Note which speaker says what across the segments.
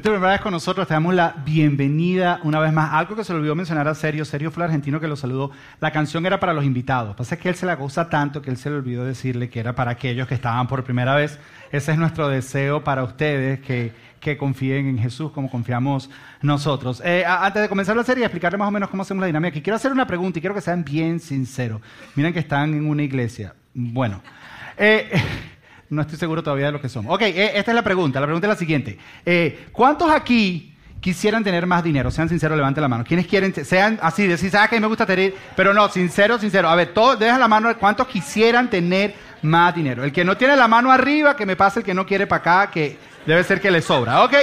Speaker 1: Si es con nosotros, te damos la bienvenida una vez más. Algo que se le olvidó mencionar a Sergio. Sergio fue el argentino que lo saludó. La canción era para los invitados. Pasa que él se la goza tanto que él se le olvidó decirle que era para aquellos que estaban por primera vez. Ese es nuestro deseo para ustedes, que, que confíen en Jesús como confiamos nosotros. Eh, antes de comenzar la serie, explicarle más o menos cómo hacemos la dinámica. quiero hacer una pregunta y quiero que sean bien sinceros. Miren que están en una iglesia. Bueno. Eh, no estoy seguro todavía de lo que somos. Ok, eh, esta es la pregunta. La pregunta es la siguiente. Eh, ¿Cuántos aquí quisieran tener más dinero? Sean sinceros, levanten la mano. ¿Quiénes quieren? Sean así, decir, ¿sabes que me gusta tener? Pero no, sincero, sincero. A ver, todos, deja la mano. ¿Cuántos quisieran tener más dinero? El que no tiene la mano arriba, que me pase el que no quiere para acá, que debe ser que le sobra. Ok,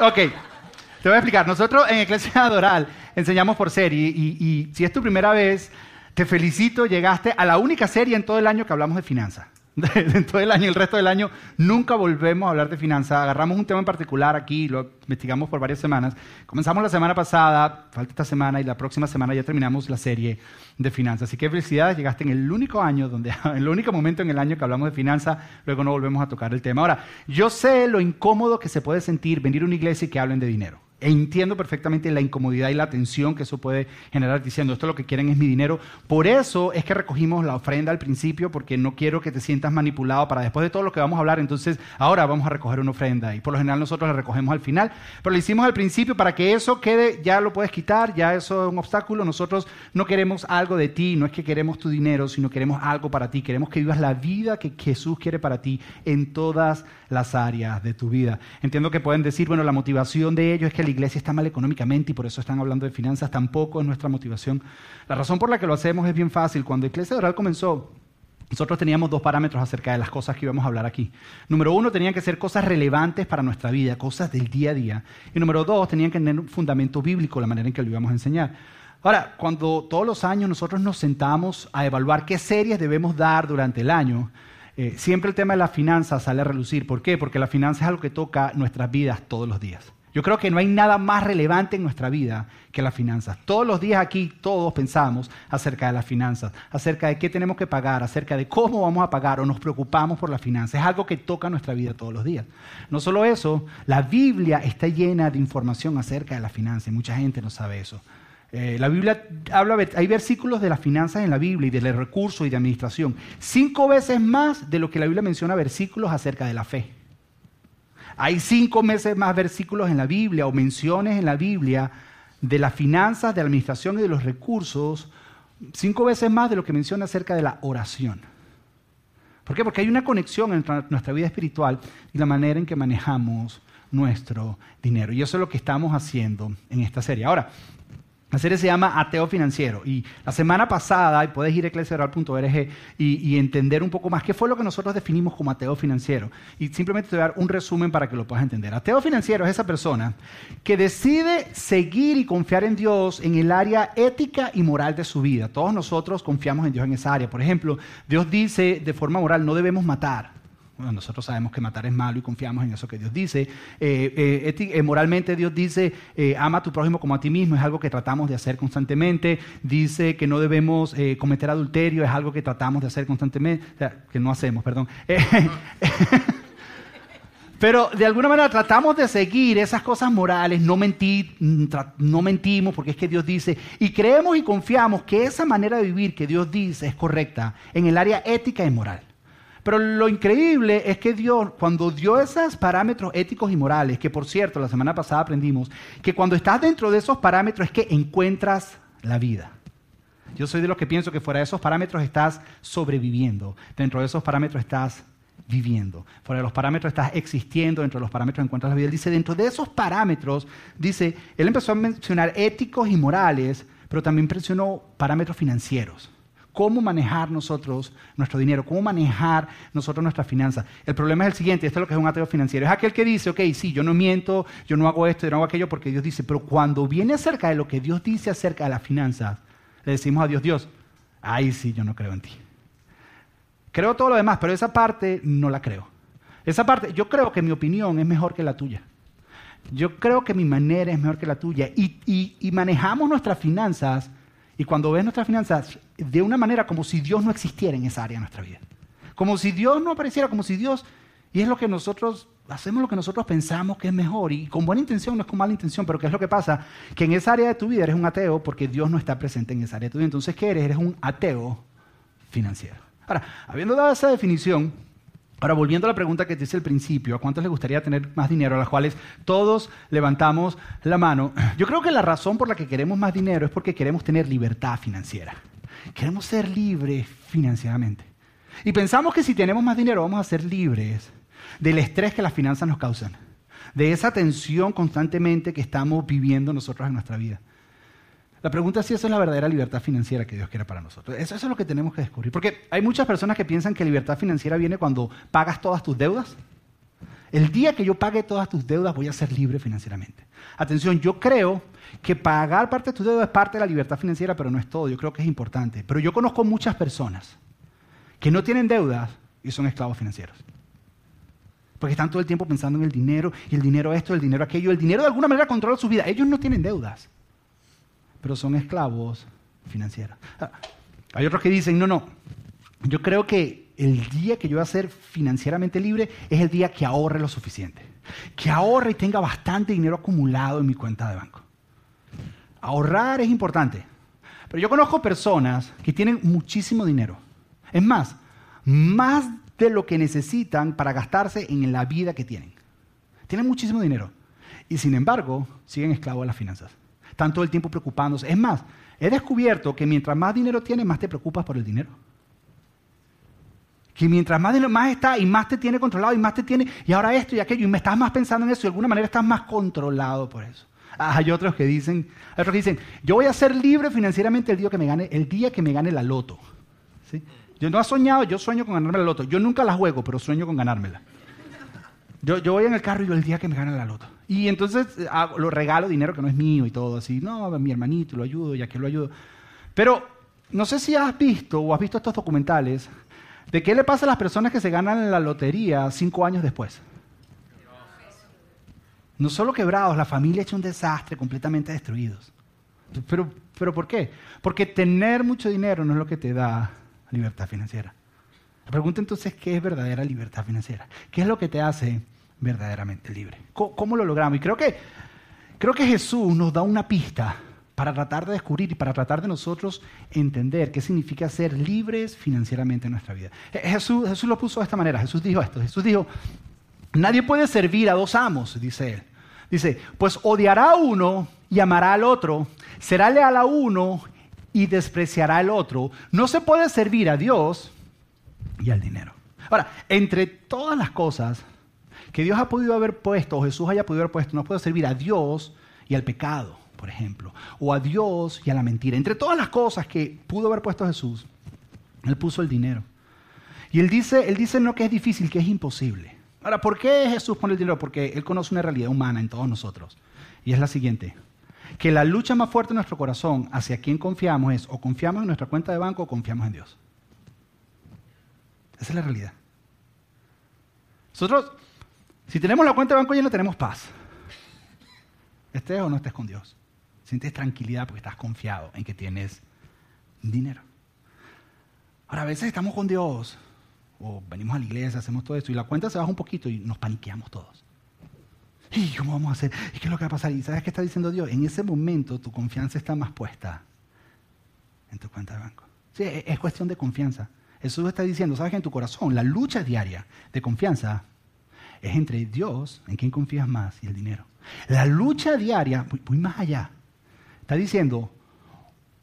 Speaker 1: ok. Te voy a explicar. Nosotros en Iglesia Adoral enseñamos por serie y, y si es tu primera vez, te felicito, llegaste a la única serie en todo el año que hablamos de finanzas. dentro del año y el resto del año nunca volvemos a hablar de finanzas. Agarramos un tema en particular aquí, lo investigamos por varias semanas. Comenzamos la semana pasada, falta esta semana y la próxima semana ya terminamos la serie de finanzas. Así que felicidades, llegaste en el único año, donde, en el único momento en el año que hablamos de finanzas, luego no volvemos a tocar el tema. Ahora, yo sé lo incómodo que se puede sentir venir a una iglesia y que hablen de dinero. Entiendo perfectamente la incomodidad y la tensión que eso puede generar diciendo, esto lo que quieren es mi dinero. Por eso es que recogimos la ofrenda al principio, porque no quiero que te sientas manipulado para después de todo lo que vamos a hablar, entonces ahora vamos a recoger una ofrenda. Y por lo general nosotros la recogemos al final, pero lo hicimos al principio para que eso quede, ya lo puedes quitar, ya eso es un obstáculo. Nosotros no queremos algo de ti, no es que queremos tu dinero, sino queremos algo para ti. Queremos que vivas la vida que Jesús quiere para ti en todas las áreas de tu vida. Entiendo que pueden decir, bueno, la motivación de ellos es que iglesia está mal económicamente y por eso están hablando de finanzas, tampoco es nuestra motivación. La razón por la que lo hacemos es bien fácil. Cuando Iglesia Oral comenzó, nosotros teníamos dos parámetros acerca de las cosas que íbamos a hablar aquí. Número uno, tenían que ser cosas relevantes para nuestra vida, cosas del día a día. Y número dos, tenían que tener un fundamento bíblico, la manera en que lo íbamos a enseñar. Ahora, cuando todos los años nosotros nos sentamos a evaluar qué series debemos dar durante el año, eh, siempre el tema de las finanzas sale a relucir. ¿Por qué? Porque la finanza es algo que toca nuestras vidas todos los días. Yo creo que no hay nada más relevante en nuestra vida que las finanzas. Todos los días aquí todos pensamos acerca de las finanzas, acerca de qué tenemos que pagar, acerca de cómo vamos a pagar o nos preocupamos por las finanzas. Es algo que toca nuestra vida todos los días. No solo eso, la Biblia está llena de información acerca de las finanzas y mucha gente no sabe eso. Eh, la Biblia habla, hay versículos de las finanzas en la Biblia y de recursos y de administración. Cinco veces más de lo que la Biblia menciona versículos acerca de la fe. Hay cinco meses más versículos en la Biblia o menciones en la Biblia de las finanzas, de la administración y de los recursos, cinco veces más de lo que menciona acerca de la oración. ¿Por qué? Porque hay una conexión entre nuestra vida espiritual y la manera en que manejamos nuestro dinero. Y eso es lo que estamos haciendo en esta serie. Ahora, la serie se llama Ateo Financiero y la semana pasada, y puedes ir a eclesiaral.org y, y, entender un poco más qué fue lo que nosotros definimos como ateo financiero. Y simplemente te voy a dar un resumen para que lo puedas entender. Ateo financiero es esa persona que decide seguir y confiar en Dios en el área ética y moral de su vida. Todos nosotros confiamos en Dios en esa área. Por ejemplo, Dios dice de forma moral, no debemos matar nosotros sabemos que matar es malo y confiamos en eso que Dios dice. Eh, eh, eh, moralmente Dios dice, ama a tu prójimo como a ti mismo, es algo que tratamos de hacer constantemente. Dice que no debemos cometer adulterio, es algo que tratamos de hacer constantemente, que no hacemos, perdón. Pero de alguna manera tratamos de seguir esas cosas morales, no, mentir, no mentimos porque es que Dios dice, y creemos y confiamos que esa manera de vivir que Dios dice es correcta en el área ética y moral. Pero lo increíble es que Dios, cuando dio esos parámetros éticos y morales, que por cierto, la semana pasada aprendimos, que cuando estás dentro de esos parámetros es que encuentras la vida. Yo soy de los que pienso que fuera de esos parámetros estás sobreviviendo, dentro de esos parámetros estás viviendo, fuera de los parámetros estás existiendo, dentro de los parámetros encuentras la vida. Él dice, dentro de esos parámetros, dice, él empezó a mencionar éticos y morales, pero también mencionó parámetros financieros cómo manejar nosotros nuestro dinero, cómo manejar nosotros nuestras finanzas. El problema es el siguiente, esto es lo que es un ateo financiero, es aquel que dice, ok, sí, yo no miento, yo no hago esto, yo no hago aquello porque Dios dice, pero cuando viene acerca de lo que Dios dice acerca de las finanzas, le decimos a Dios, Dios, ay sí, yo no creo en ti. Creo todo lo demás, pero esa parte no la creo. Esa parte, yo creo que mi opinión es mejor que la tuya. Yo creo que mi manera es mejor que la tuya. Y, y manejamos nuestras finanzas y cuando ves nuestras finanzas de una manera como si Dios no existiera en esa área de nuestra vida. Como si Dios no apareciera, como si Dios... Y es lo que nosotros hacemos lo que nosotros pensamos que es mejor y con buena intención, no es con mala intención, pero ¿qué es lo que pasa? Que en esa área de tu vida eres un ateo porque Dios no está presente en esa área de tu vida. Entonces, ¿qué eres? Eres un ateo financiero. Ahora, habiendo dado esa definición, ahora volviendo a la pregunta que te hice al principio, ¿a cuántos les gustaría tener más dinero? A las cuales todos levantamos la mano. Yo creo que la razón por la que queremos más dinero es porque queremos tener libertad financiera. Queremos ser libres financieramente. Y pensamos que si tenemos más dinero vamos a ser libres del estrés que las finanzas nos causan, de esa tensión constantemente que estamos viviendo nosotros en nuestra vida. La pregunta es si esa es la verdadera libertad financiera que Dios quiere para nosotros. Eso, es lo que tenemos que descubrir. Porque hay muchas personas que piensan que libertad financiera viene cuando pagas todas tus deudas. El día que yo pague todas tus deudas voy a ser libre financieramente. Atención, yo creo que pagar parte de tus deudas es parte de la libertad financiera, pero no es todo. Yo creo que es importante. Pero yo conozco muchas personas que no tienen deudas y son esclavos financieros. Porque están todo el tiempo pensando en el dinero, y el dinero esto, el dinero aquello. El dinero de alguna manera controla su vida. Ellos no tienen deudas, pero son esclavos financieros. Ah, hay otros que dicen, no, no, yo creo que el día que yo voy a ser financieramente libre es el día que ahorre lo suficiente. Que ahorre y tenga bastante dinero acumulado en mi cuenta de banco. Ahorrar es importante. Pero yo conozco personas que tienen muchísimo dinero es más, más de lo que necesitan para gastarse en la vida que tienen. Tienen muchísimo dinero y sin embargo siguen esclavos de las finanzas. Están todo el tiempo preocupándose. Es más, he descubierto que mientras más dinero tienes, más te preocupas por el dinero. Que mientras más dinero más está y más te tiene controlado y más te tiene, y ahora esto y aquello, y me estás más pensando en eso, y de alguna manera estás más controlado por eso. Ah, hay otros que dicen, hay otros que dicen, yo voy a ser libre financieramente el día que me gane, el día que me gane la loto. ¿Sí? Yo no he soñado, yo sueño con ganarme la loto. Yo nunca la juego, pero sueño con ganármela. Yo, yo voy en el carro y yo el día que me gane la loto. Y entonces eh, lo regalo dinero que no es mío y todo así. No, mi hermanito, lo ayudo, ya que lo ayudo. Pero no sé si has visto o has visto estos documentales de qué le pasa a las personas que se ganan la lotería cinco años después. No solo quebrados, la familia hecho un desastre, completamente destruidos. Pero, pero ¿por qué? Porque tener mucho dinero no es lo que te da libertad financiera. La pregunta entonces, ¿qué es verdadera libertad financiera? ¿Qué es lo que te hace verdaderamente libre? ¿Cómo, lo logramos? Y creo que, creo que Jesús nos da una pista para tratar de descubrir y para tratar de nosotros entender qué significa ser libres financieramente en nuestra vida. Jesús, Jesús lo puso de esta manera. Jesús dijo esto. Jesús dijo, nadie puede servir a dos amos, dice él. Dice, pues odiará a uno y amará al otro, será leal a uno y despreciará al otro. No se puede servir a Dios y al dinero. Ahora, entre todas las cosas que Dios ha podido haber puesto, o Jesús haya podido haber puesto, no puede servir a Dios y al pecado, por ejemplo, o a Dios y a la mentira. Entre todas las cosas que pudo haber puesto Jesús, Él puso el dinero. Y Él dice, él dice no que es difícil, que es imposible. Ahora, ¿por qué Jesús pone el dinero? Porque Él conoce una realidad humana en todos nosotros. Y es la siguiente que la lucha más fuerte en nuestro corazón hacia quién confiamos es o confiamos en nuestra cuenta de banco o confiamos en Dios. Esa es la realidad. Nosotros, si tenemos la cuenta de banco llena, tenemos paz. Estés o no estés con Dios. Sientes tranquilidad porque estás confiado en que tienes dinero. Ahora, a veces estamos con Dios, o venimos a la iglesia, hacemos todo esto, y la cuenta se baja un poquito y nos paniqueamos todos. ¿Y cómo vamos a hacer? ¿Y qué es lo que va a pasar? ¿Y sabes qué está diciendo Dios? En ese momento tu confianza está más puesta en tu cuenta de banco. Sí, es cuestión de confianza. Jesús está diciendo, sabes que en tu corazón la lucha diaria de confianza es entre Dios, en quien confías más, y el dinero. La lucha diaria, muy, más allá, está diciendo,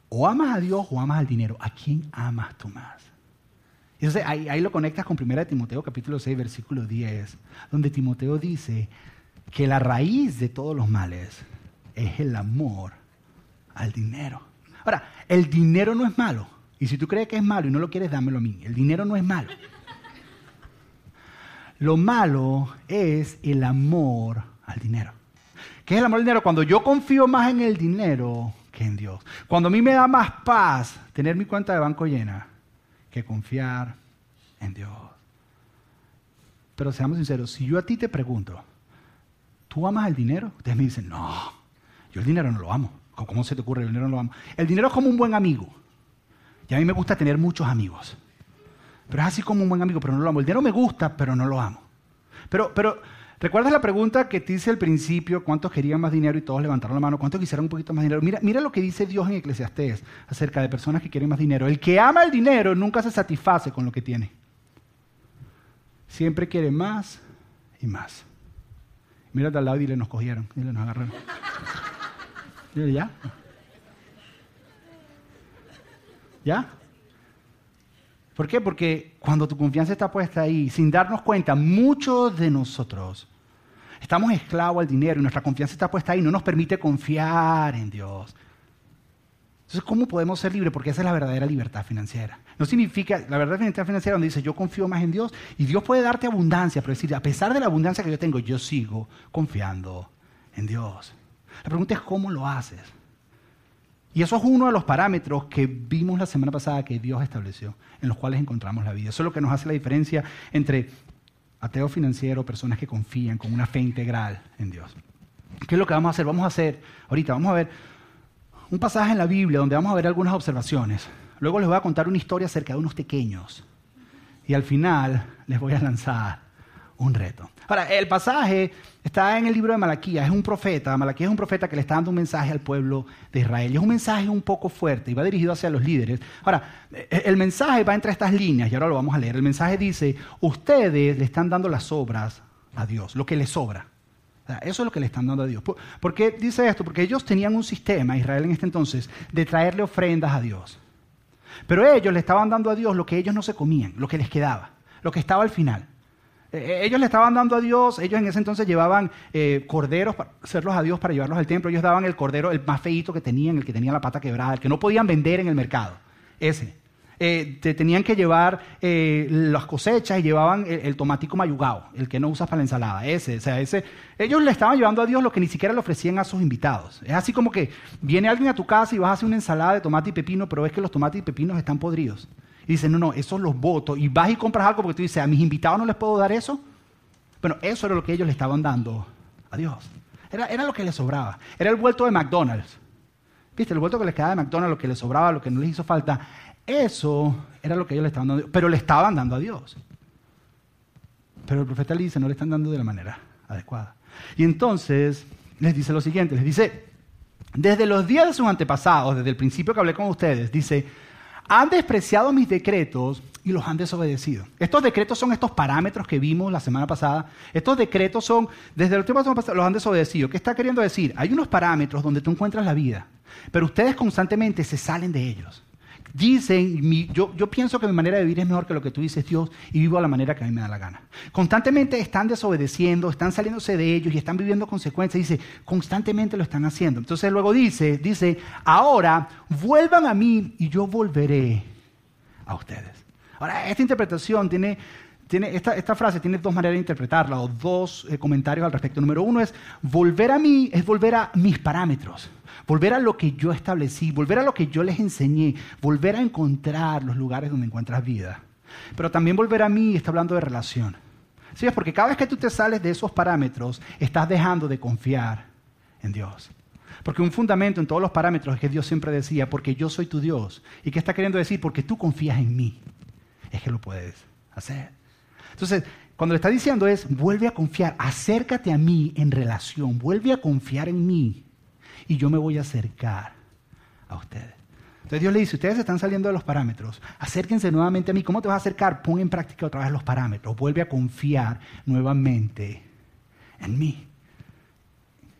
Speaker 1: o amas a Dios o amas al dinero. ¿A quién amas tú más? Entonces ahí, ahí lo conectas con 1 Timoteo capítulo 6, versículo 10, donde Timoteo dice, que la raíz de todos los males es el amor al dinero. Ahora, el dinero no es malo. Y si tú crees que es malo y no lo quieres, dámelo a mí. El dinero no es malo. Lo malo es el amor al dinero. ¿Qué es el amor al dinero? Cuando yo confío más en el dinero que en Dios. Cuando a mí me da más paz tener mi cuenta de banco llena que confiar en Dios. Pero seamos sinceros, si yo a ti te pregunto, ¿tú amas el dinero? Ustedes me dicen, no, yo el dinero no lo amo. ¿Cómo se te ocurre? El dinero no lo amo. El dinero es como un buen amigo. Y a mí me gusta tener muchos amigos. Pero es así como un buen amigo, pero no lo amo. El dinero me gusta, pero no lo amo. Pero, pero, ¿Recuerdas la pregunta que te hice al principio? ¿Cuántos querían más dinero? Y todos levantaron la mano. ¿Cuántos quisieran un poquito más dinero? Mira, mira lo que dice Dios en Eclesiastés acerca de personas que quieren más dinero. El que ama el dinero nunca se satisface con lo que tiene. Siempre quiere más y más. Mírate al lado y dile, nos cogieron. Dile, nos agarraron. Dile, ¿ya? ¿Ya? ¿Por qué? Porque cuando tu confianza está puesta ahí, sin darnos cuenta, muchos de nosotros estamos esclavos al dinero y nuestra confianza está puesta ahí, no nos permite confiar en Dios. Entonces, ¿cómo podemos ser libres? Porque esa es la verdadera libertad financiera. No significa, la verdadera libertad financiera donde dice, yo confío más en Dios y Dios puede darte abundancia, pero decir, a pesar de la abundancia que yo tengo, yo sigo confiando en Dios. La pregunta es, ¿cómo lo haces? Y eso es uno de los parámetros que vimos la semana pasada que Dios estableció, en los cuales encontramos la vida. Eso es lo que nos hace la diferencia entre ateo financiero, personas que confían con una fe integral en Dios. ¿Qué es lo que vamos a hacer? Vamos a hacer, ahorita vamos a ver un pasaje en la Biblia donde vamos a ver algunas observaciones. Luego les voy a contar una historia acerca de unos pequeños. Y al final les voy a lanzar un reto. Ahora, el pasaje está en el libro de Malaquías, es un profeta, Malaquías es un profeta que le está dando un mensaje al pueblo de Israel. Y es un mensaje un poco fuerte y va dirigido hacia los líderes. Ahora, el mensaje va entre estas líneas y ahora lo vamos a leer. El mensaje dice, ustedes le están dando las obras a Dios, lo que les sobra. Eso es lo que le están dando a Dios. ¿Por qué dice esto? Porque ellos tenían un sistema, Israel en este entonces, de traerle ofrendas a Dios. Pero ellos le estaban dando a Dios lo que ellos no se comían, lo que les quedaba, lo que estaba al final. Eh, eh, ellos le estaban dando a Dios, ellos en ese entonces llevaban eh, corderos para hacerlos a Dios para llevarlos al templo. Ellos daban el cordero, el más feito que tenían, el que tenía la pata quebrada, el que no podían vender en el mercado. Ese. Te tenían que llevar las cosechas y llevaban el, tomatico mayugao, el que no usas para la ensalada, ese, o sea, ese. Ellos le estaban llevando a Dios lo que ni siquiera le ofrecían a sus invitados. Es así como que viene alguien a tu casa y vas a hacer una ensalada de tomate y pepino, pero ves que los tomates y pepinos están podridos. Y dices, no, no, esos los voto. Y vas y compras algo porque tú dices, a mis invitados no les puedo dar eso. Bueno, eso era lo que ellos le estaban dando a Dios. Era, era lo que les sobraba. Era el vuelto de McDonald's. ¿Viste? El vuelto que les quedaba de McDonald's, lo que les sobraba, lo que no les hizo falta. Eso era lo que ellos le estaban dando, pero le estaban dando a Dios. Pero el profeta le dice, no le están dando de la manera adecuada. Y entonces les dice lo siguiente, les dice, desde los días de sus antepasados, desde el principio que hablé con ustedes, dice, han despreciado mis decretos y los han desobedecido. Estos decretos son estos parámetros que vimos la semana pasada. Estos decretos son, desde el tiempo pasado, los han desobedecido. ¿Qué está queriendo decir? Hay unos parámetros donde tú encuentras la vida, pero ustedes constantemente se salen de ellos. Dicen, yo, yo pienso que mi manera de vivir es mejor que lo que tú dices, Dios, y vivo a la manera que a mí me da la gana. Constantemente están desobedeciendo, están saliéndose de ellos y están viviendo consecuencias. Dice, constantemente lo están haciendo. Entonces luego dice, dice, ahora vuelvan a mí y yo volveré a ustedes. Ahora, esta interpretación tiene tiene, esta, esta, frase tiene dos maneras de interpretarla o dos eh, comentarios al respecto. Número uno es, volver a mí es volver a mis parámetros, volver a lo que yo establecí, volver a lo que yo les enseñé, volver a encontrar los lugares donde encuentras vida. Pero también volver a mí está hablando de relación. ¿Sí? Porque cada vez que tú te sales de esos parámetros, estás dejando de confiar en Dios. Porque un fundamento en todos los parámetros es que Dios siempre decía, porque yo soy tu Dios. ¿Y qué está queriendo decir? Porque tú confías en mí. Es que lo puedes hacer. Entonces, cuando le está diciendo es, vuelve a confiar, acércate a mí en relación, vuelve a confiar en mí y yo me voy a acercar a ustedes. Entonces Dios le dice, ustedes están saliendo de los parámetros, acérquense nuevamente a mí. ¿Cómo te vas a acercar? Pon en práctica otra vez los parámetros, vuelve a confiar nuevamente en mí.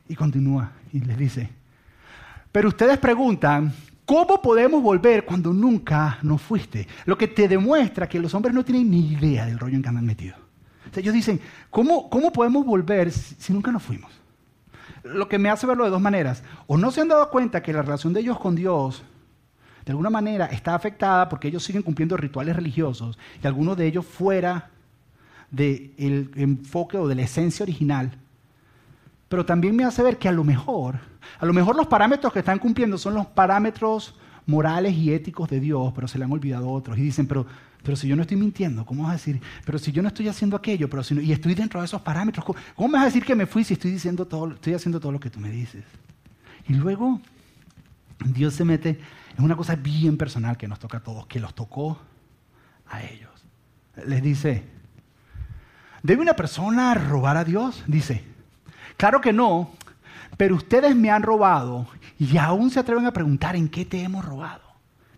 Speaker 1: Y continúa y les dice, pero ustedes preguntan, ¿Cómo podemos volver cuando nunca nos fuiste? Lo que te demuestra que los hombres no tienen ni idea del rollo en que andan metidos. ellos dicen, ¿cómo, ¿cómo podemos volver si, nunca nos fuimos? Lo que me hace verlo de dos maneras. O no se han dado cuenta que la relación de ellos con Dios, de alguna manera, está afectada porque ellos siguen cumpliendo rituales religiosos y algunos de ellos fuera del enfoque o de la esencia original. Pero también me hace ver que a lo mejor a lo mejor los parámetros que están cumpliendo son los parámetros morales y éticos de Dios, pero se le han olvidado otros. Y dicen, pero, pero si yo no estoy mintiendo, ¿cómo vas a decir? Pero si yo no estoy haciendo aquello, pero si y estoy dentro de esos parámetros, ¿cómo, me vas a decir que me fui si estoy, diciendo todo, estoy haciendo todo lo que tú me dices? Y luego Dios se mete en una cosa bien personal que nos toca a todos, que los tocó a ellos. Les dice, ¿debe una persona robar a Dios? Dice, claro que no, pero ustedes me han robado y aún se atreven a preguntar en qué te hemos robado.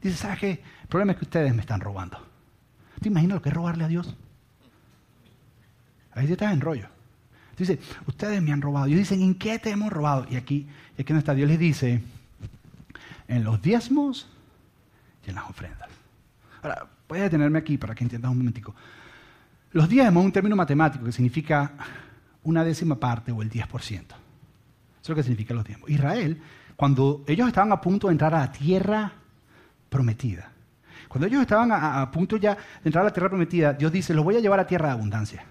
Speaker 1: Dice, ¿sabes qué? El problema es que ustedes me están robando. ¿Te imaginas lo que es robarle a Dios? Ahí estás en rollo. Dice, ustedes me han robado. Y dicen, ¿en qué te hemos robado? Y aquí, que no está, Dios les dice, en los diezmos y en las ofrendas. Ahora, voy a detenerme aquí para que entiendas un momentico. Los diezmos es un término matemático que significa una décima parte o el 10%. Eso es lo que significa los diezmos. Israel, cuando ellos estaban a punto de entrar a la tierra prometida, cuando ellos estaban a, punto ya de entrar a la tierra prometida, Dios dice, los voy a llevar a tierra de abundancia.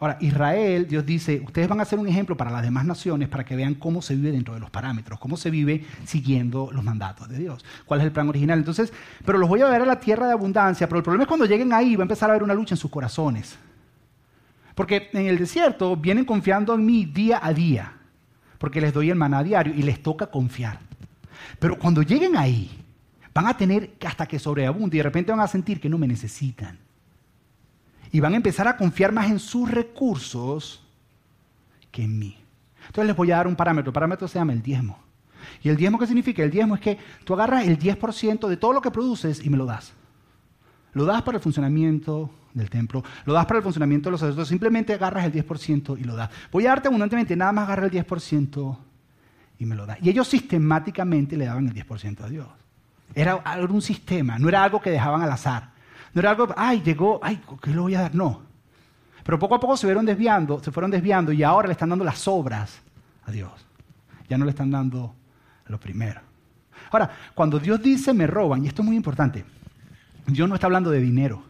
Speaker 1: Ahora, Israel, Dios dice, ustedes van a ser un ejemplo para las demás naciones para que vean cómo se vive dentro de los parámetros, cómo se vive siguiendo los mandatos de Dios, cuál es el plan original. Entonces, pero los voy a ver a la tierra de abundancia, pero el problema es cuando lleguen ahí va a empezar a haber una lucha en sus corazones. Porque en el desierto vienen confiando en mí día a día, porque les doy el maná diario y les toca confiar. Pero cuando lleguen ahí, van a tener hasta que sobreabunde y de repente van a sentir que no me necesitan y van a empezar a confiar más en sus recursos que en mí. Entonces les voy a dar un parámetro. El parámetro se llama el diezmo. ¿Y el diezmo qué significa? El diezmo es que tú agarras el 10% de todo lo que produces y me lo das. Lo das para el funcionamiento del templo, lo das para el funcionamiento de los sacerdotes, simplemente agarras el 10% y lo das. Voy a darte abundantemente, nada más agarra el 10% y me lo das. Y ellos sistemáticamente le daban el 10% a Dios. Era un sistema, no era algo que dejaban al azar. No era algo, ay, llegó, ay, ¿qué le voy a dar? No. Pero poco a poco se fueron desviando, se fueron desviando y ahora le están dando las obras a Dios. Ya no le están dando lo primero. Ahora, cuando Dios dice me roban, y esto es muy importante, Dios no está hablando de dinero.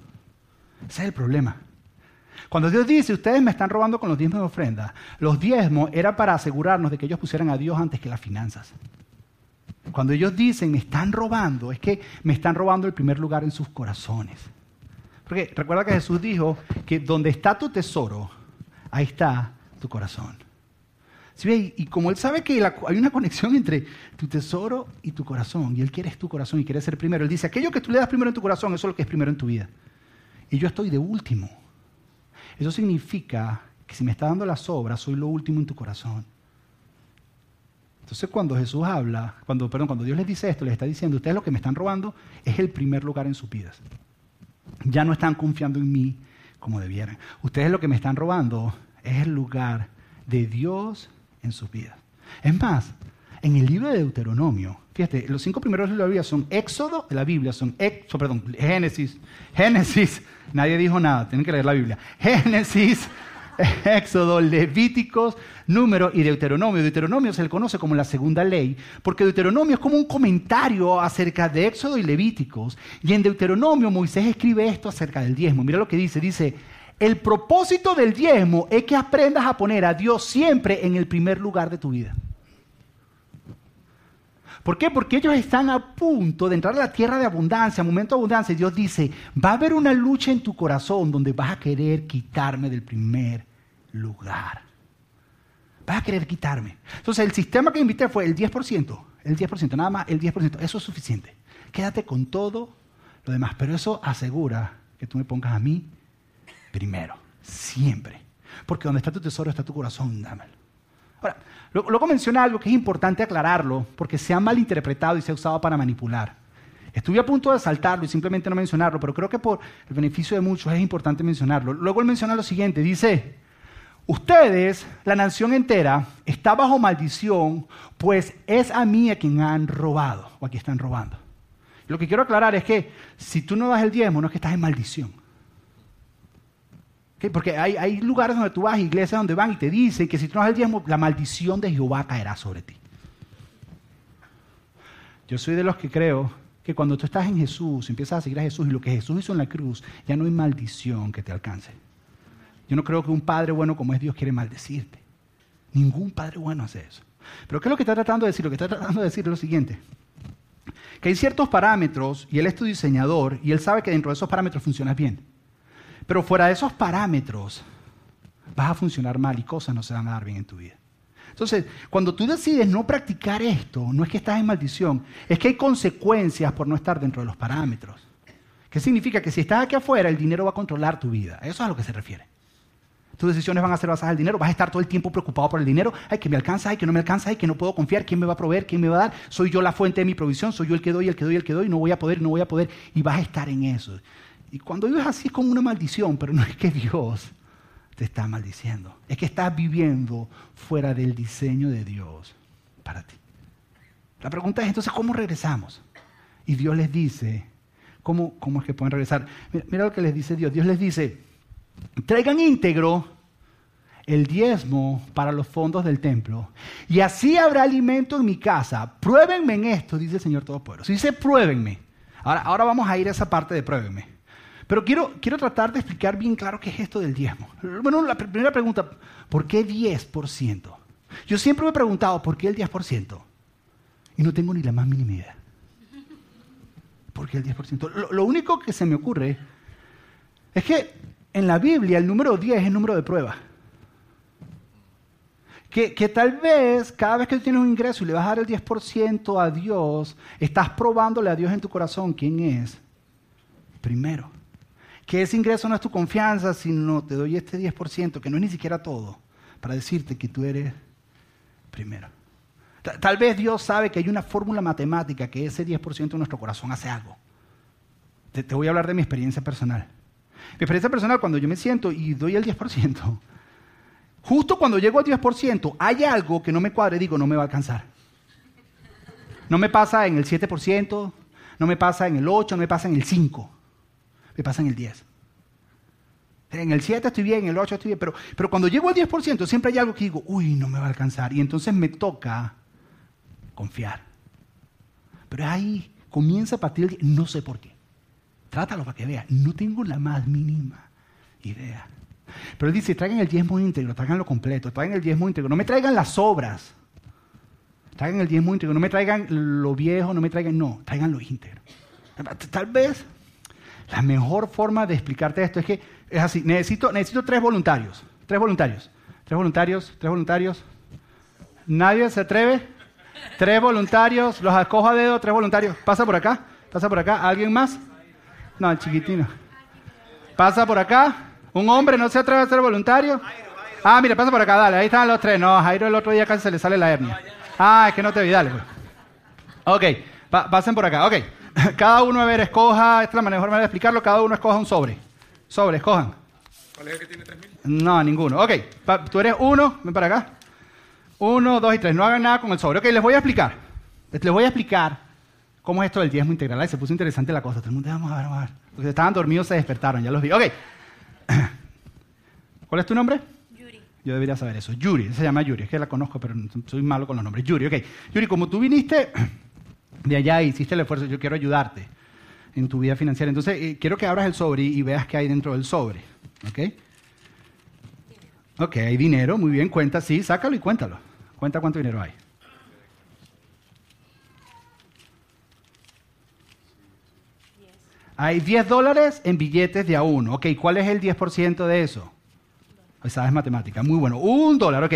Speaker 1: Ese es el problema. Cuando Dios dice, ustedes me están robando con los diezmos de ofrenda, los diezmos era para asegurarnos de que ellos pusieran a Dios antes que las finanzas. Cuando ellos dicen me están robando, es que me están robando el primer lugar en sus corazones. Porque recuerda que Jesús dijo que donde está tu tesoro, ahí está tu corazón. ¿Sí? Y como Él sabe que hay una conexión entre tu tesoro y tu corazón, y Él quiere tu corazón y quiere ser primero, Él dice, aquello que tú le das primero en tu corazón, eso es lo que es primero en tu vida. Y yo estoy de último. Eso significa que si me está dando las obras, soy lo último en tu corazón. Entonces cuando Jesús habla, cuando, perdón, cuando Dios les dice esto, les está diciendo, ustedes lo que me están robando es el primer lugar en sus vidas. Ya no están confiando en mí como debieran. Ustedes lo que me están robando es el lugar de Dios en sus vidas. Es más, en el libro de Deuteronomio, fíjate, los cinco primeros de la Biblia son Éxodo de la Biblia, son Éxodo, perdón, Génesis, Génesis, nadie dijo nada, tienen que leer la Biblia. Génesis, Éxodo, Levíticos, Número y Deuteronomio. Deuteronomio se le conoce como la segunda ley, porque Deuteronomio es como un comentario acerca de Éxodo y Levíticos. Y en Deuteronomio Moisés escribe esto acerca del diezmo. Mira lo que dice, dice, el propósito del diezmo es que aprendas a poner a Dios siempre en el primer lugar de tu vida. ¿Por qué? Porque ellos están a punto de entrar a la tierra de abundancia, momento de abundancia. Y Dios dice, va a haber una lucha en tu corazón donde vas a querer quitarme del primer lugar. Vas a querer quitarme. Entonces el sistema que invité fue el 10%, el 10%, nada más el 10%. Eso es suficiente. Quédate con todo lo demás. Pero eso asegura que tú me pongas a mí primero, siempre. Porque donde está tu tesoro está tu corazón, dámelo. Ahora, luego menciona algo que es importante aclararlo, porque se ha malinterpretado y se ha usado para manipular. Estuve a punto de saltarlo y simplemente no mencionarlo, pero creo que por el beneficio de muchos es importante mencionarlo. Luego él menciona lo siguiente, dice, ustedes, la nación entera, está bajo maldición, pues es a mí a quien han robado, o a quien están robando. Lo que quiero aclarar es que si tú no das el diezmo, no es que estás en maldición. Porque hay, lugares donde tú vas, iglesias donde van y te dicen que si tú no das el diezmo, la maldición de Jehová caerá sobre ti. Yo soy de los que creo que cuando tú estás en Jesús, empiezas a seguir a Jesús y lo que Jesús hizo en la cruz, ya no hay maldición que te alcance. Yo no creo que un padre bueno como es Dios quiere maldecirte. Ningún padre bueno hace eso. Pero ¿qué es lo que está tratando de decir? Lo que está tratando de decir es lo siguiente. Que hay ciertos parámetros y él es tu diseñador y él sabe que dentro de esos parámetros funcionas bien. Pero fuera de esos parámetros, vas a funcionar mal y cosas no se van a dar bien en tu vida. Entonces, cuando tú decides no practicar esto, no es que estás en maldición, es que hay consecuencias por no estar dentro de los parámetros. ¿Qué significa? Que si estás aquí afuera, el dinero va a controlar tu vida. Eso es a lo que se refiere. Tus decisiones van a ser basadas en el dinero. Vas a estar todo el tiempo preocupado por el dinero. Ay, que me alcanza, ay, que no me alcanza, ay, que no puedo confiar. ¿Quién me va a proveer? ¿Quién me va a dar? Soy yo la fuente de mi provisión. Soy yo el que doy, el que doy, el que doy. No voy a poder, no voy a poder. Y vas a estar en eso. Y cuando vives así es como una maldición, pero no es que Dios te está maldiciendo. Es que estás viviendo fuera del diseño de Dios para ti. La pregunta es entonces, ¿cómo regresamos? Y Dios les dice, ¿cómo, cómo es que pueden regresar? Mira, lo que les dice Dios. Dios les dice, traigan íntegro el diezmo para los fondos del templo, y así habrá alimento en mi casa. Pruébenme en esto, dice el Señor Todopoderoso. Dice, pruébenme. Ahora, ahora vamos a ir a esa parte de pruébenme. Pero quiero, quiero tratar de explicar bien claro qué es esto del diezmo. Bueno, la primera pregunta, ¿por qué 10%? Yo siempre me he preguntado, ¿por qué el 10%? Y no tengo ni la más mínima idea. ¿Por qué el 10%? Lo, lo único que se me ocurre es que en la Biblia el número 10 es el número de prueba. Que, que, tal vez cada vez que tú tienes un ingreso y le vas a dar el 10% a Dios, estás probándole a Dios en tu corazón quién es primero que ese ingreso no es tu confianza, sino te doy este 10%, que no es ni siquiera todo, para decirte que tú eres primero. Tal vez Dios sabe que hay una fórmula matemática que ese 10% de nuestro corazón hace algo. Te, te, voy a hablar de mi experiencia personal. Mi experiencia personal, cuando yo me siento y doy el 10%, justo cuando llego al 10%, hay algo que no me cuadre, digo, no me va a alcanzar. No me pasa en el 7%, no me pasa en el 8%, no me pasa en el 5% me pasa en el 10. En el 7 estoy bien, en el 8 estoy bien, pero, pero cuando llego al 10% siempre hay algo que digo, uy, no me va a alcanzar. Y entonces me toca confiar. Pero ahí comienza a partir del 10, no sé por qué. Trátalo para que vea, no tengo la más mínima idea. Pero dice, traigan el diezmo íntegro, traigan lo completo, traigan el diezmo íntegro, no me traigan las obras, traigan el diezmo íntegro, no me traigan lo viejo, no me traigan, no, traigan lo íntegro. Tal vez la mejor forma de explicarte esto es que es así, necesito, necesito tres voluntarios, tres voluntarios, tres voluntarios, tres voluntarios. ¿Nadie se atreve? Tres voluntarios, los acojo a dedo, tres voluntarios. Pasa por acá, pasa por acá. ¿Alguien más? No, el chiquitino. Pasa por acá. ¿Un hombre no se atreve a ser voluntario? Ah, mira, pasa por acá, dale. Ahí están los tres. No, Jairo el otro día casi se le sale la hernia. Ah, es que no te vi, dale. Pues. Ok, pasen por acá. Ok. Cada uno, a ver, escoja, esta es la mejor manera de explicarlo, cada uno escoja un sobre. Sobre, escojan. ¿Cuál es el que tiene 3.000? No, ninguno. Ok, tú eres uno, ven para acá. Uno, dos y tres. No hagan nada con el sobre. Ok, les voy a explicar. Les voy a explicar cómo es esto del diezmo integral. Ay, se puso interesante la cosa. Todo el mundo, vamos a ver, vamos a ver. Los que estaban dormidos se despertaron, ya los vi. Ok. ¿Cuál es tu nombre? Yuri. Yo debería saber eso. Yuri, se llama Yuri. Es que la conozco, pero soy malo con los nombres. Yuri, ok. Yuri, como tú viniste de allá hiciste el esfuerzo, yo quiero ayudarte en tu vida financiera. Entonces, eh, quiero que abras el sobre y, veas qué hay dentro del sobre. ¿Ok? Ok, hay dinero, muy bien, cuenta, sí, sácalo y cuéntalo. Cuenta cuánto dinero hay. Hay 10 dólares en billetes de a uno. Ok, ¿cuál es el 10% de eso? Sabes matemática, muy bueno. Un dólar, ok.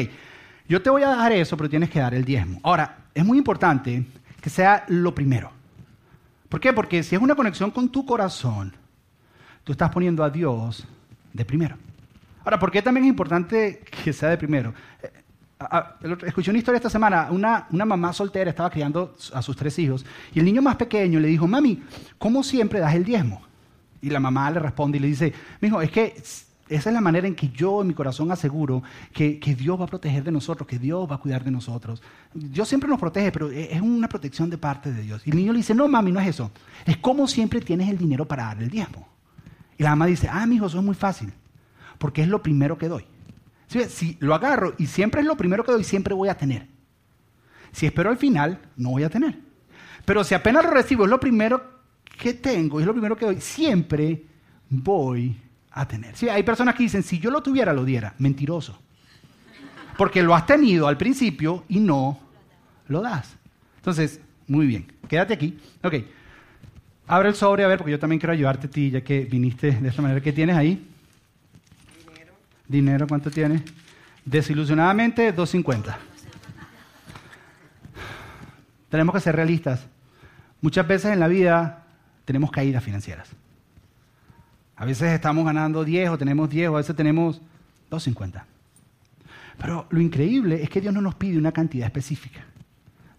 Speaker 1: Yo te voy a dar eso, pero tienes que dar el diezmo. Ahora, es muy importante que sea lo primero. ¿Por qué? Porque si es una conexión con tu corazón, tú estás poniendo a Dios de primero. Ahora, ¿por qué también es importante que sea de primero? Eh, escuché una historia esta semana, una, una, mamá soltera estaba criando a sus tres hijos y el niño más pequeño le dijo, mami, ¿cómo siempre das el diezmo? Y la mamá le responde y le dice, hijo, es que esa es la manera en que yo en mi corazón aseguro que, Dios va a proteger de nosotros, que Dios va a cuidar de nosotros. Dios siempre nos protege, pero es una protección de parte de Dios. Y el niño le dice, no, mami, no es eso. Es como siempre tienes el dinero para dar el diezmo. Y la mamá dice, ah, mi hijo, eso es muy fácil, porque es lo primero que doy. Si lo agarro y siempre es lo primero que doy, siempre voy a tener. Si espero al final, no voy a tener. Pero si apenas lo recibo, es lo primero que tengo, es lo primero que doy, siempre voy a tener. Sí, hay personas que dicen, si yo lo tuviera, lo diera. Mentiroso. Porque lo has tenido al principio y no lo das. Entonces, muy bien, quédate aquí. Ok, abre el sobre a ver, porque yo también quiero ayudarte a ti, ya que viniste de esta manera. ¿Qué tienes ahí? Dinero. ¿Dinero cuánto tienes? Desilusionadamente, 250. Tenemos que ser realistas. Muchas veces en la vida tenemos caídas financieras. A veces estamos ganando 10 o tenemos 10 o a veces tenemos 2.50. Pero lo increíble es que Dios no nos pide una cantidad específica.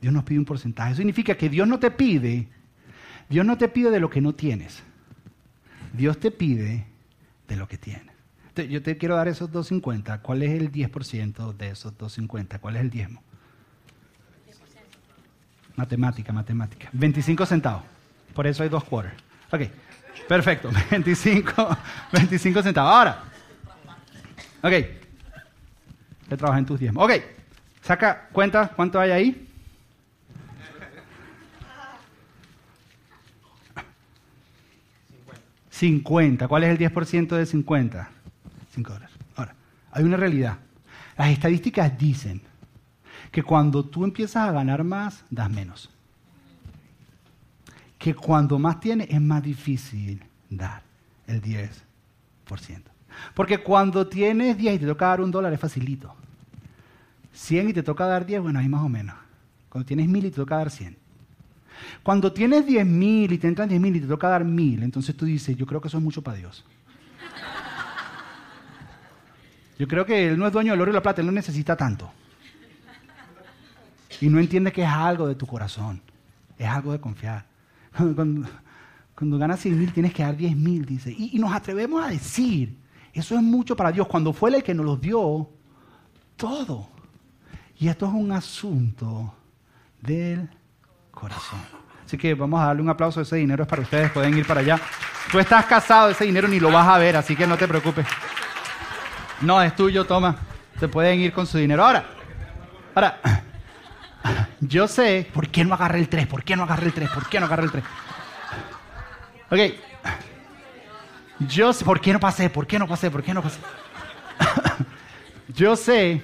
Speaker 1: Dios nos pide un porcentaje. Eso significa que Dios no te pide, Dios no te pide de lo que no tienes. Dios te pide de lo que tienes. Yo te quiero dar esos 2.50. ¿Cuál es el 10% de esos 2.50? ¿Cuál es el diezmo? Matemática, matemática. 25 centavos. Por eso hay dos quarters. Ok, perfecto. 25, 25 centavos. Ahora, ok. Te trabajas en tus diezmos. Ok, saca cuenta cuánto hay ahí. 50. ¿Cuál es el 10% de 50? 5 dólares. Ahora, hay una realidad. Las estadísticas dicen que cuando tú empiezas a ganar más, das menos. Que cuando más tienes es más difícil dar el 10%. Porque cuando tienes 10 y te toca dar un dólar es facilito. 100 y te toca dar 10, bueno, ahí más o menos. Cuando tienes 1000 y te toca dar 100. Cuando tienes 10 mil y te entran 10 mil y te toca dar mil, entonces tú dices, yo creo que eso es mucho para Dios. Yo creo que Él no es dueño del oro y la plata, Él no necesita tanto. Y no entiende que es algo de tu corazón, es algo de confiar. Cuando, ganas 100 mil tienes que dar 10 mil, dice. Y, nos atrevemos a decir, eso es mucho para Dios, cuando fue Él el que nos lo dio todo. Y esto es un asunto del corazón. Así que vamos a darle un aplauso. Ese dinero es para ustedes, pueden ir para allá. Tú estás casado, ese dinero ni lo vas a ver, así que no te preocupes. No, es tuyo, toma. Se pueden ir con su dinero. Ahora, ahora, yo sé, ¿por qué no agarré el 3? ¿Por qué no agarré el 3? ¿Por qué no agarré el 3? Ok. Yo sé, ¿por qué no pasé? ¿Por qué no pasé? ¿Por qué no pasé? yo sé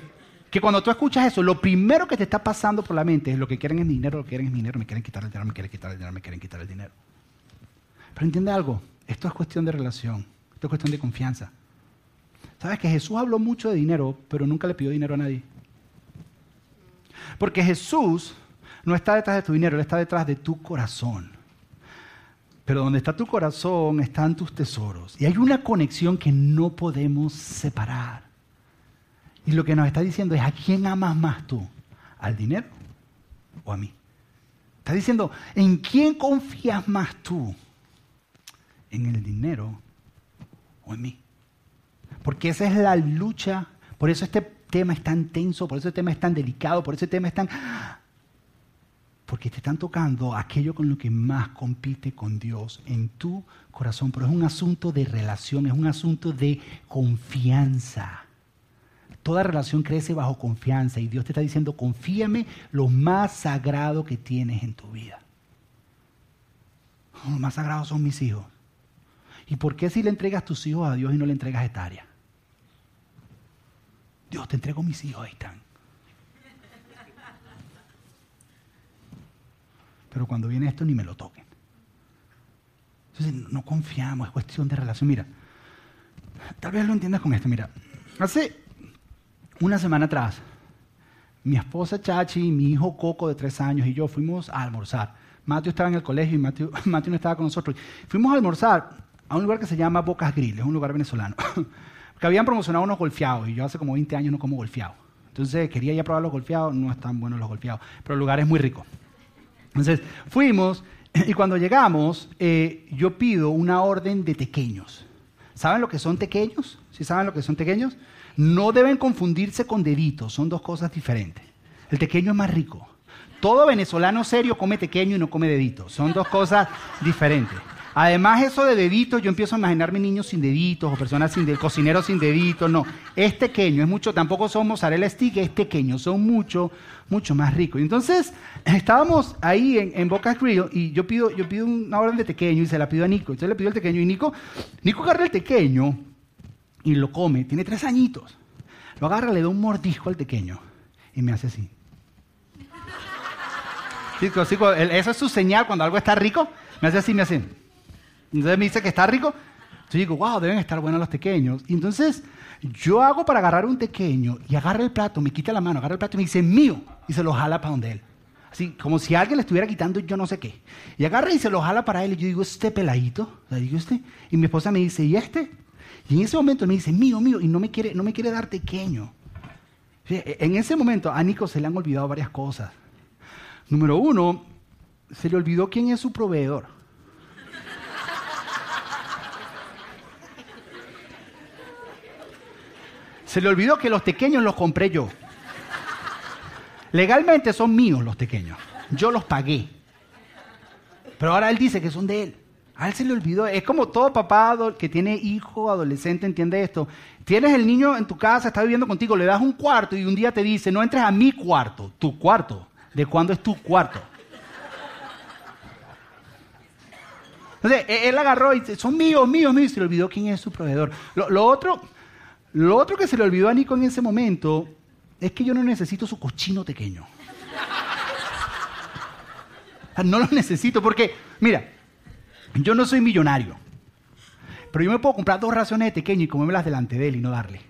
Speaker 1: que cuando tú escuchas eso, lo primero que te está pasando por la mente es lo que quieren es dinero, lo que quieren es dinero, me quieren quitar el dinero, me quieren quitar el dinero, me quieren quitar el dinero. Pero entiende algo, esto es cuestión de relación, esto es cuestión de confianza. ¿Sabes que Jesús habló mucho de dinero, pero nunca le pidió dinero a nadie? Porque Jesús no está detrás de tu dinero, Él está detrás de tu corazón. Pero donde está tu corazón están tus tesoros. Y hay una conexión que no podemos separar. Y lo que nos está diciendo es, ¿a quién amas más tú? ¿Al dinero o a mí? Está diciendo, ¿en quién confías más tú? ¿En el dinero o en mí? Porque esa es la lucha, por eso este tema es tan tenso, por eso este tema es tan delicado, por eso este tema es tan... Porque te están tocando aquello con lo que más compite con Dios en tu corazón, pero es un asunto de relación, es un asunto de confianza. Toda relación crece bajo confianza y Dios te está diciendo, confíame lo más sagrado que tienes en tu vida. Lo más sagrado son mis hijos. ¿Y por qué si le entregas tus hijos a Dios y no le entregas esta área? Dios, te entrego mis hijos, ahí están. Pero cuando viene esto ni me lo toquen. Entonces no confiamos, es cuestión de relación. Mira, tal vez lo entiendas con esto. Mira, hace una semana atrás, mi esposa Chachi, mi hijo Coco de tres años y yo fuimos a almorzar. Mateo estaba en el colegio y Mateo, no estaba con nosotros. Fuimos a almorzar a un lugar que se llama Bocas Grill, es un lugar venezolano. Porque habían promocionado unos golfeados y yo hace como 20 años no como golfeado. Entonces quería ir a probar los golfeados, no están buenos los golfeados, pero el lugar es muy rico. Entonces fuimos y cuando llegamos eh, yo pido una orden de tequeños. ¿Saben lo que son tequeños? ¿Sí saben lo que son tequeños? No deben confundirse con deditos, son dos cosas diferentes. El tequeño es más rico. Todo venezolano serio come tequeño y no come deditos. Son dos cosas diferentes. Además, eso de deditos, yo empiezo a imaginarme niños sin deditos o personas sin de, cocineros sin deditos. No, es pequeño, es mucho, tampoco son mozzarella stick, es pequeño, son mucho, mucho más ricos. Entonces, estábamos ahí en, en Boca Grill y yo pido, yo pido una orden de tequeño y se la pido a Nico. Entonces le pido el tequeño y Nico, Nico agarra el tequeño y lo come, tiene tres añitos. Lo agarra, le da un mordisco al pequeño y me hace así. Esa es su señal cuando algo está rico. Me hace así, me hace. Entonces me dice que está rico. Yo digo, wow, deben estar buenos los pequeños. Y entonces yo hago para agarrar un pequeño y agarra el plato, me quita la mano, agarra el plato y me dice, mío. Y se lo jala para donde él. Así, como si alguien le estuviera quitando yo no sé qué. Y agarra y se lo jala para él. Y yo digo, este peladito, le digo este. Y mi esposa me dice, ¿y este? Y en ese momento me dice, mío, mío, y no me quiere, no me quiere dar pequeño. En ese momento a Nico se le han olvidado varias cosas. Número uno, se le olvidó quién es su proveedor. Se le olvidó que los pequeños los compré yo. Legalmente son míos los pequeños. Yo los pagué. Pero ahora él dice que son de él. A él se le olvidó. Es como todo papá que tiene hijo, adolescente, entiende esto. Tienes el niño en tu casa, está viviendo contigo, le das un cuarto y un día te dice, no entres a mi cuarto, tu cuarto. ¿De cuándo es tu cuarto? Entonces, e-, él agarró y dice, son míos, míos, míos, y se le olvidó quién es su proveedor. Lo, otro, lo otro que se le olvidó a Nico en ese momento es que yo no necesito su cochino pequeño. No lo necesito porque, mira, yo no soy millonario, pero yo me puedo comprar dos raciones de pequeño y comérmelas delante de él y no darle.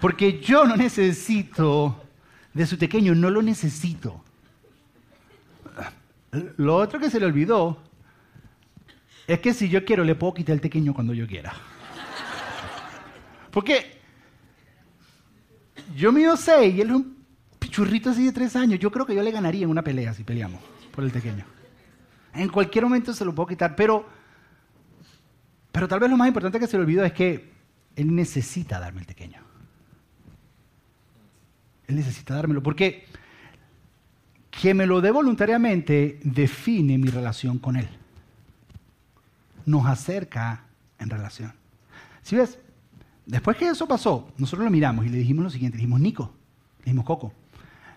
Speaker 1: Porque yo no necesito de su pequeño, no lo necesito. Lo otro que se le olvidó es que si yo quiero le puedo quitar el pequeño cuando yo quiera. Porque yo mido seis y él es un pichurrito así de tres años. Yo creo que yo le ganaría en una pelea si peleamos por el pequeño. En cualquier momento se lo puedo quitar, pero, pero tal vez lo más importante que se le olvidó es que él necesita darme el pequeño. Él necesita dármelo, porque que me lo dé voluntariamente define mi relación con él. Nos acerca en relación. Si ves, después que eso pasó, nosotros lo miramos y le dijimos lo siguiente, le dijimos, Nico, le dijimos, Coco,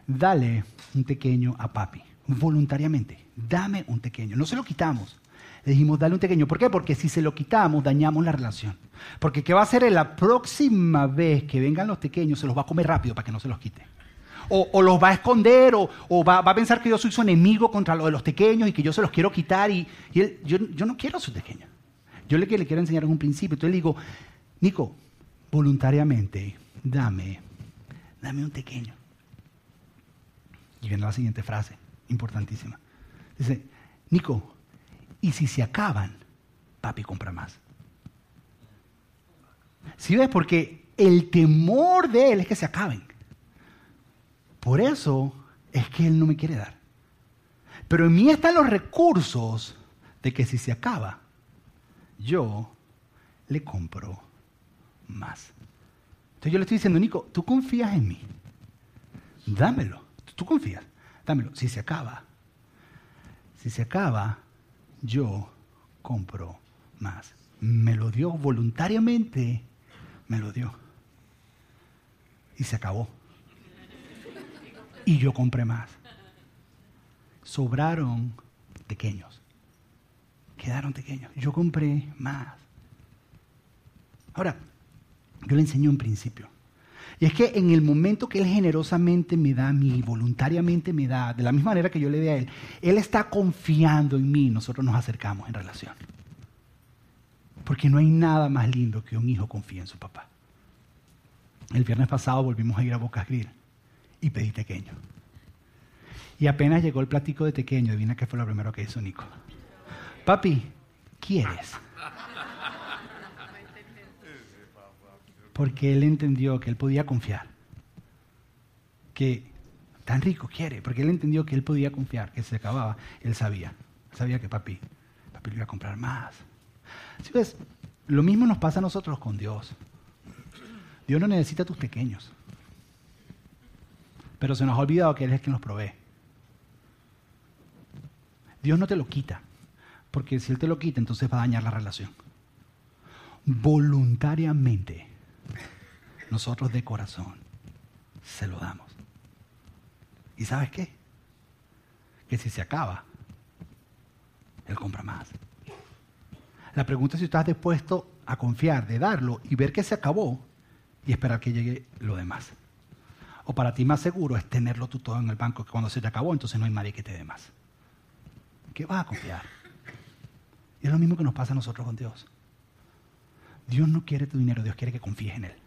Speaker 1: dale un pequeño a papi voluntariamente. Dame un pequeño. No se lo quitamos. Le dijimos, dale un pequeño. ¿Por qué? Porque si se lo quitamos, dañamos la relación. Porque ¿qué va a hacer la próxima vez que vengan los pequeños? Se los va a comer rápido para que no se los quite. O, los va a esconder, o, va, a pensar que yo soy su enemigo contra lo de los pequeños y que yo se los quiero quitar. Y, él, yo, no quiero a su pequeño. Yo le, quiero enseñar en un principio. Entonces le digo, Nico, voluntariamente, dame, dame un pequeño. Y viene la siguiente frase importantísima. Dice, Nico, ¿y si se acaban? Papi compra más. ¿Sí ves? Porque el temor de él es que se acaben. Por eso es que él no me quiere dar. Pero en mí están los recursos de que si se acaba, yo le compro más. Entonces yo le estoy diciendo, Nico, tú confías en mí. Dámelo. Tú confías dámelo. Si se acaba, si se acaba, yo compro más. Me lo dio voluntariamente, me lo dio. Y se acabó. Y yo compré más. Sobraron pequeños. Quedaron pequeños. Yo compré más. Ahora, yo le enseñé un principio. Y es que en el momento que Él generosamente me da a mí, voluntariamente me da, de la misma manera que yo le dé a Él, Él está confiando en mí, nosotros nos acercamos en relación. Porque no hay nada más lindo que un hijo confíe en su papá. El viernes pasado volvimos a ir a Bocas Grill y pedí tequeño. Y apenas llegó el platico de tequeño, adivina qué fue lo primero que hizo Nico. Papi, ¿quieres? Porque él entendió que él podía confiar. Que tan rico quiere, porque él entendió que él podía confiar, que se acababa. Él sabía, sabía que papi, papi le iba a comprar más. Si ves, lo mismo nos pasa a nosotros con Dios. Dios no necesita tus pequeños. Pero se nos ha olvidado que Él es quien los provee. Dios no te lo quita, porque si Él te lo quita, entonces va a dañar la relación. Voluntariamente nosotros de corazón se lo damos. ¿Y sabes qué? Que si se acaba, Él compra más. La pregunta es si estás dispuesto a confiar, de darlo y ver que se acabó y esperar que llegue lo demás. O para ti más seguro es tenerlo tú todo en el banco, que cuando se te acabó, entonces no hay nadie que te dé más. ¿Qué vas a confiar? Y es lo mismo que nos pasa a nosotros con Dios. Dios no quiere tu dinero, Dios quiere que confíes en Él.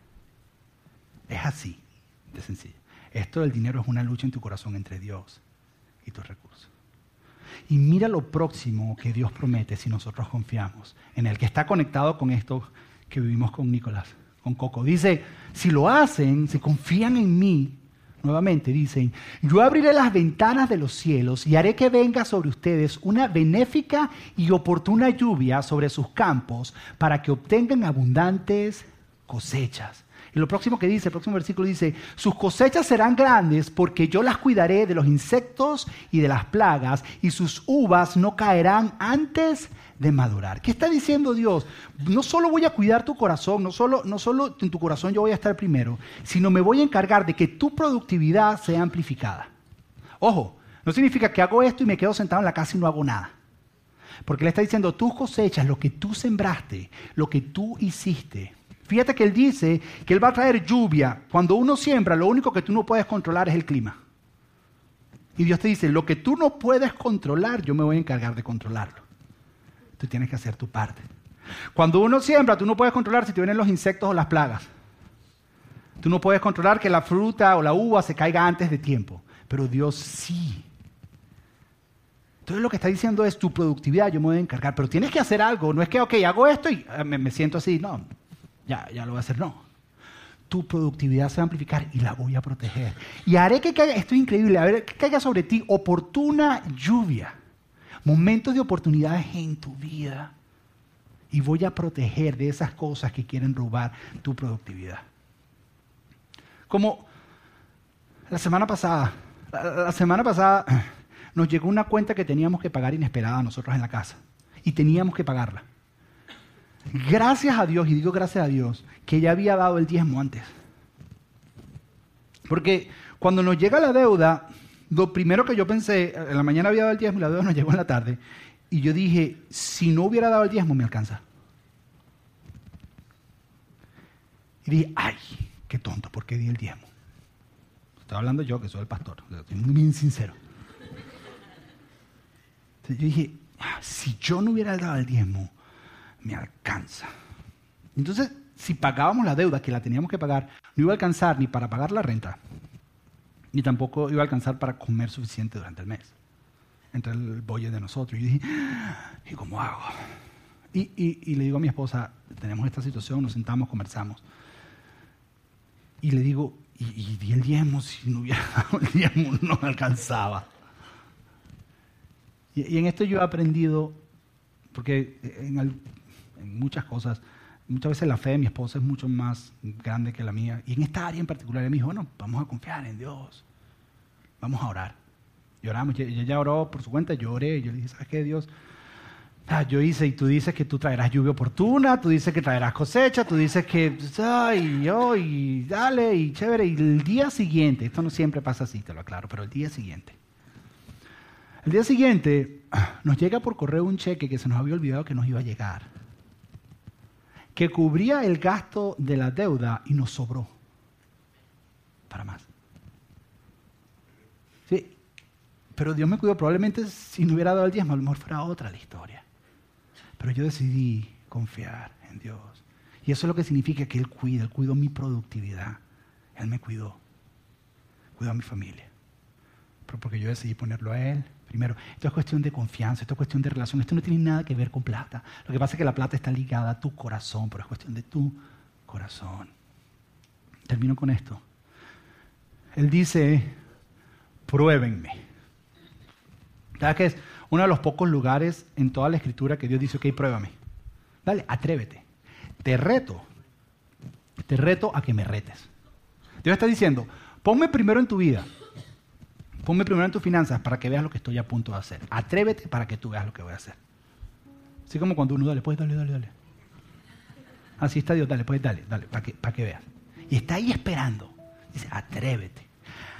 Speaker 1: Es así, de sencillo. Esto del dinero es una lucha en tu corazón entre Dios y tus recursos. Y mira lo próximo que Dios promete si nosotros confiamos en el que está conectado con esto que vivimos con Nicolás, con Coco. Dice, si lo hacen, si confían en mí, nuevamente dicen, yo abriré las ventanas de los cielos y haré que venga sobre ustedes una benéfica y oportuna lluvia sobre sus campos para que obtengan abundantes cosechas. Y lo próximo que dice, el próximo versículo dice, sus cosechas serán grandes porque yo las cuidaré de los insectos y de las plagas y sus uvas no caerán antes de madurar. ¿Qué está diciendo Dios? No solo voy a cuidar tu corazón, no solo, no solo en tu corazón yo voy a estar primero, sino me voy a encargar de que tu productividad sea amplificada. Ojo, no significa que hago esto y me quedo sentado en la casa y no hago nada. Porque le está diciendo, tus cosechas, lo que tú sembraste, lo que tú hiciste, Fíjate que él dice que él va a traer lluvia. Cuando uno siembra, lo único que tú no puedes controlar es el clima. Y Dios te dice, lo que tú no puedes controlar, yo me voy a encargar de controlarlo. Tú tienes que hacer tu parte. Cuando uno siembra, tú no puedes controlar si te vienen los insectos o las plagas. Tú no puedes controlar que la fruta o la uva se caiga antes de tiempo. Pero Dios sí. Entonces lo que está diciendo es tu productividad, yo me voy a encargar. Pero tienes que hacer algo. No es que, ok, hago esto y eh, me, me siento así. No, ya, ya lo voy a hacer. No. Tu productividad se va a amplificar y la voy a proteger. Y haré que caiga, esto es increíble, a que caiga sobre ti oportuna lluvia. Momentos de oportunidades en tu vida. Y voy a proteger de esas cosas que quieren robar tu productividad. Como la semana pasada, la semana pasada nos llegó una cuenta que teníamos que pagar inesperada nosotros en la casa. Y teníamos que pagarla. Gracias a Dios, y digo gracias a Dios, que ya había dado el diezmo antes. Porque cuando nos llega la deuda, lo primero que yo pensé, en la mañana había dado el diezmo y la deuda nos llegó en la tarde, y yo dije, si no hubiera dado el diezmo, me alcanza. Y dije, ay, qué tonto, ¿por qué di el diezmo? Estoy hablando yo, que soy el pastor, estoy muy sincero. Entonces yo dije, ah, si yo no hubiera dado el diezmo, me alcanza. Entonces, si pagábamos la deuda que la teníamos que pagar, no iba a alcanzar ni para pagar la renta, ni tampoco iba a alcanzar para comer suficiente durante el mes. Entre el bolle de nosotros. Y dije, ¿y cómo hago? Y, le digo a mi esposa, tenemos esta situación, nos sentamos, conversamos. Y le digo, y, di el diezmo, si no hubiera dado el diezmo no alcanzaba. Y, y en esto yo he aprendido, porque en, el, en muchas cosas. Muchas veces la fe de mi esposa es mucho más grande que la mía. Y en esta área en particular, ella me dijo, bueno, vamos a confiar en Dios. Vamos a orar. Y oramos. ella oró por su cuenta, yo oré. Yo le dije, ¿sabes qué, Dios? Ah, yo hice, y tú dices que tú traerás lluvia oportuna, tú dices que traerás cosecha, tú dices que, ay, yo, y dale, y chévere. Y el día siguiente, esto no siempre pasa así, te lo aclaro, pero el día siguiente. El día siguiente nos llega por correo un cheque que se nos había olvidado que nos iba a llegar que cubría el gasto de la deuda y nos sobró para más. Sí, pero Dios me cuidó. Probablemente si no hubiera dado el diezmo, a lo mejor fuera otra la historia. Pero yo decidí confiar en Dios. Y eso es lo que significa que Él cuida, Él cuidó mi productividad. Él me cuidó. Cuidó a mi familia. Pero porque yo decidí ponerlo a Él primero. Esto es cuestión de confianza, esto es cuestión de relación. Esto no tiene nada que ver con plata. Lo que pasa es que la plata está ligada a tu corazón, pero es cuestión de tu corazón. Termino con esto. Él dice, pruébenme. ¿Sabes qué es? Uno de los pocos lugares en toda la escritura que Dios dice, ok, pruébame. Dale, atrévete. Te reto. Te reto a que me retes. Dios está diciendo, ponme primero en tu vida. Ponme primero en tus finanzas para que veas lo que estoy a punto de hacer. Atrévete para que tú veas lo que voy a hacer. Así como cuando uno dale, pues dale, dale, dale. Así está Dios, dale, pues dale, dale, para que, para que veas. Y está ahí esperando. Dice, atrévete.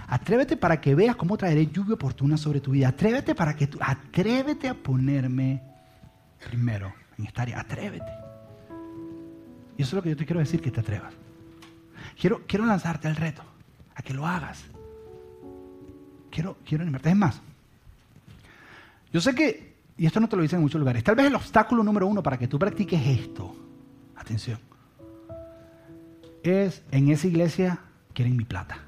Speaker 1: Atrévete para que veas cómo traeré lluvia oportuna sobre tu vida. Atrévete para que tú, atrévete a ponerme primero en esta área. Atrévete. Y eso es lo que yo te quiero decir, que te atrevas. Quiero, quiero lanzarte el reto, a que lo hagas quiero, quiero animarte. Es más, yo sé que, y esto no te lo dicen en muchos lugares, tal vez el obstáculo número uno para que tú practiques esto, atención, es en esa iglesia quieren mi plata.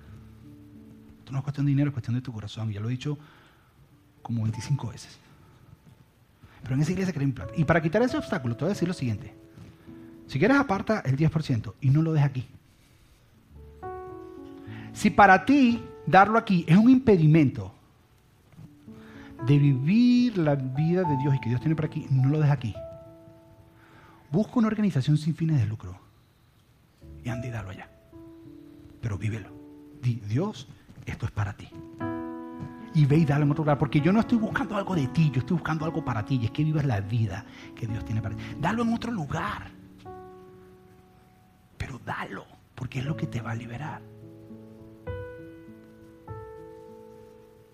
Speaker 1: Esto no es cuestión de dinero, es cuestión de tu corazón. Ya lo he dicho como 25 veces. Pero en esa iglesia queremos implantar. Y para quitar ese obstáculo, te voy a decir lo siguiente. Si quieres aparta el 10% y no lo dejes aquí. Si para ti darlo aquí es un impedimento de vivir la vida de Dios y que Dios tiene para aquí, no lo dejes aquí. Busca una organización sin fines de lucro y anda y dalo allá. Pero vívelo. Di, Dios, esto es para ti. Y ve y dale en otro lugar. Porque yo no estoy buscando algo de ti, yo estoy buscando algo para ti. Y es que vivas la vida que Dios tiene para ti. Dalo en otro lugar. Pero dalo, porque es lo que te va a liberar.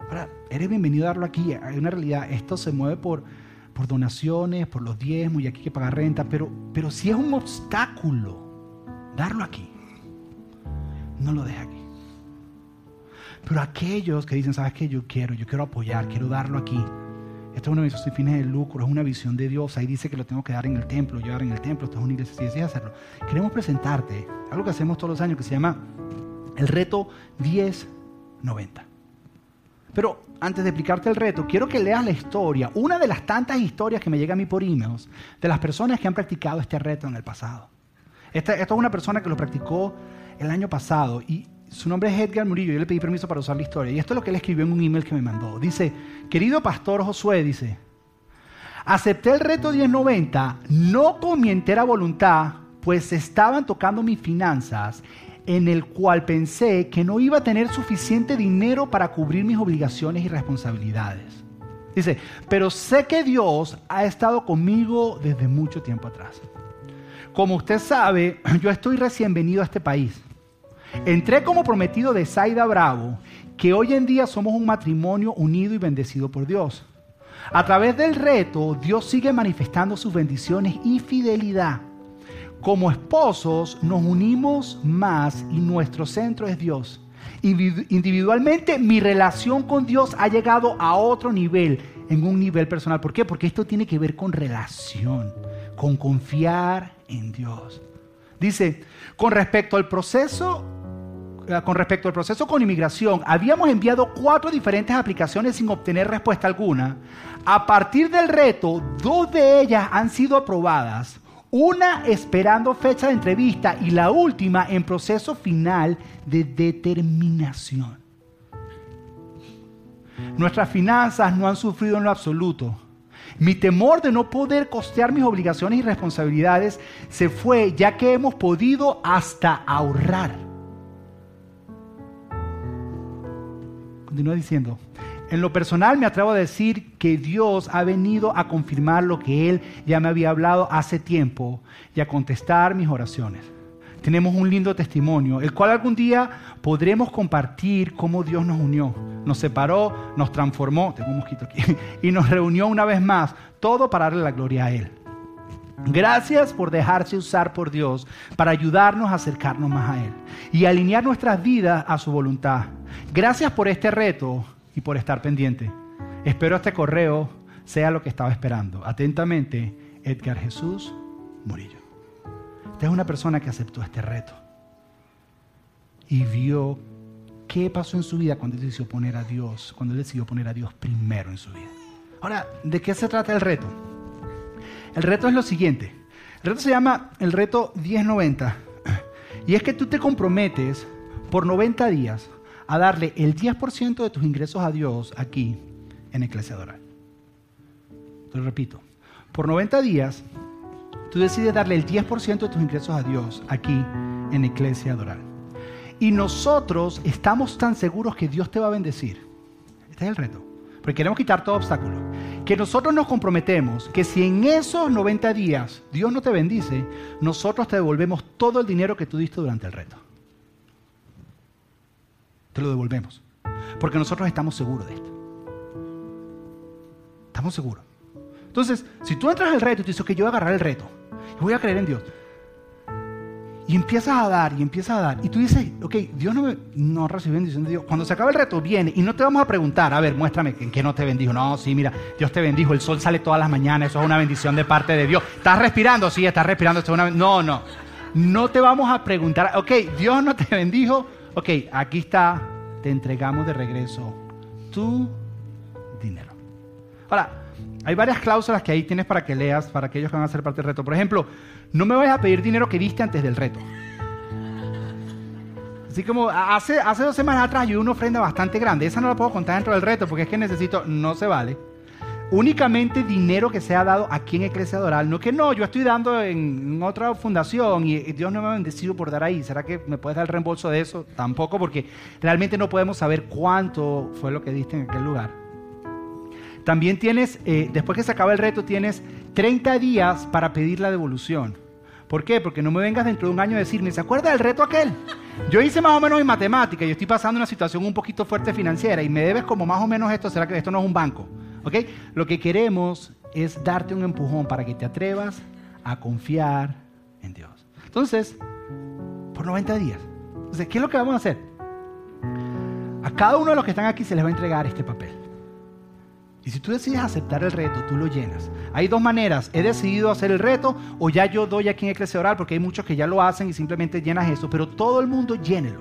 Speaker 1: Ahora, eres bienvenido a darlo aquí. Hay una realidad, esto se mueve por, por donaciones, por los diezmos y aquí hay que pagar renta, pero, pero si es un obstáculo, darlo aquí. No lo dejes aquí. Pero aquellos que dicen, ¿sabes qué? Yo quiero, yo quiero apoyar, quiero darlo aquí. Esto es una visión sin fines de lucro, es una visión de Dios. Ahí dice que lo tengo que dar en el templo, llevar en el templo. Esto es una iglesia, si deseas hacerlo. Queremos presentarte algo que hacemos todos los años que se llama el reto 1090. Pero antes de explicarte el reto, quiero que leas la historia, una de las tantas historias que me llega a mí por emails, de las personas que han practicado este reto en el pasado. Esta, es una persona que lo practicó el año pasado y su nombre es Edgar Murillo. Yo le pedí permiso para usar la historia. Y esto es lo que él escribió en un email que me mandó. Dice, querido pastor Josué, dice, acepté el reto 1090 no con mi entera voluntad, pues estaban tocando mis finanzas, en el cual pensé que no iba a tener suficiente dinero para cubrir mis obligaciones y responsabilidades. Dice, pero sé que Dios ha estado conmigo desde mucho tiempo atrás. Como usted sabe, yo estoy recién venido a este país. Entré como prometido de Saida Bravo, que hoy en día somos un matrimonio unido y bendecido por Dios. A través del reto, Dios sigue manifestando sus bendiciones y fidelidad. Como esposos nos unimos más y nuestro centro es Dios. Individualmente mi relación con Dios ha llegado a otro nivel, en un nivel personal. ¿Por qué? Porque esto tiene que ver con relación, con confiar en Dios. Dice, con respecto al proceso eh, con respecto al proceso con inmigración, habíamos enviado cuatro diferentes aplicaciones sin obtener respuesta alguna. A partir del reto, dos de ellas han sido aprobadas, una esperando fecha de entrevista y la última en proceso final de determinación. Nuestras finanzas no han sufrido en lo absoluto. Mi temor de no poder costear mis obligaciones y responsabilidades se fue ya que hemos podido hasta ahorrar. Continúa diciendo, en lo personal me atrevo a decir que Dios ha venido a confirmar lo que Él ya me había hablado hace tiempo y a contestar mis oraciones. Tenemos un lindo testimonio, el cual algún día podremos compartir cómo Dios nos unió, nos separó, nos transformó, tengo mosquito aquí, y nos reunió una vez más, todo para darle la gloria a Él. Gracias por dejarse usar por Dios para ayudarnos a acercarnos más a Él y alinear nuestras vidas a su voluntad. Gracias por este reto y por estar pendiente. Espero este correo sea lo que estaba esperando. Atentamente, Edgar Jesús Murillo. Esta es una persona que aceptó este reto y vio qué pasó en su vida cuando él decidió poner a Dios, cuando él decidió poner a Dios primero en su vida. Ahora, ¿de qué se trata el reto? El reto es lo siguiente. El reto se llama el reto 1090. Y es que tú te comprometes por 90 días a darle el 10% de tus ingresos a Dios aquí en Iglesia Doral. Te lo repito. Por 90 días, tú decides darle el 10% de tus ingresos a Dios aquí en Iglesia Doral. Y nosotros estamos tan seguros que Dios te va a bendecir. Este es el reto. Porque queremos quitar todo obstáculo. Que nosotros nos comprometemos que si en esos 90 días Dios no te bendice, nosotros te devolvemos todo el dinero que tú diste durante el reto te lo devolvemos. Porque nosotros estamos seguros de esto. Estamos seguros. Entonces, si tú entras al reto y tú dices, que yo voy a agarrar el reto y voy a creer en Dios, y empiezas a dar y empiezas a dar, y tú dices, ok, Dios no, me, no recibe bendición de Dios. Cuando se acaba el reto, viene y no te vamos a preguntar, a ver, muéstrame en qué no te bendijo. No, sí, mira, Dios te bendijo, el sol sale todas las mañanas, eso es una bendición de parte de Dios. ¿Estás respirando? Sí, estás respirando, esto es una No, no. No te vamos a preguntar, ok, Dios no te bendijo, ok, aquí está, te entregamos de regreso tu dinero. Ahora, hay varias cláusulas que ahí tienes para que leas, para aquellos que van a ser parte del reto. Por ejemplo, no me vayas a pedir dinero que diste antes del reto. Así como hace, hace dos semanas atrás yo una ofrenda bastante grande. Esa no la puedo contar dentro del reto porque es que necesito, no se vale. Únicamente dinero que se ha dado aquí en Iglesia Doral. No que no, yo estoy dando en otra fundación y Dios no me ha bendecido por dar ahí. ¿Será que me puedes dar el reembolso de eso? Tampoco porque realmente no podemos saber cuánto fue lo que diste en aquel lugar. También tienes, eh, después que se acaba el reto, tienes 30 días para pedir la devolución. ¿Por qué? Porque no me vengas dentro de un año a decirme, ¿se acuerda del reto aquel? Yo hice más o menos en matemática, yo estoy pasando una situación un poquito fuerte financiera y me debes como más o menos esto, ¿será que esto no es un banco? ¿Ok? Lo que queremos es darte un empujón para que te atrevas a confiar en Dios. Entonces, por 90 días. Entonces, ¿qué es lo que vamos a hacer? A cada uno de los que están aquí se les va a entregar este papel. Y si tú decides aceptar el reto, tú lo llenas. Hay dos maneras. He decidido hacer el reto o ya yo doy aquí en Iglesia Oral porque hay muchos que ya lo hacen y simplemente llenas eso. Pero todo el mundo llénelo.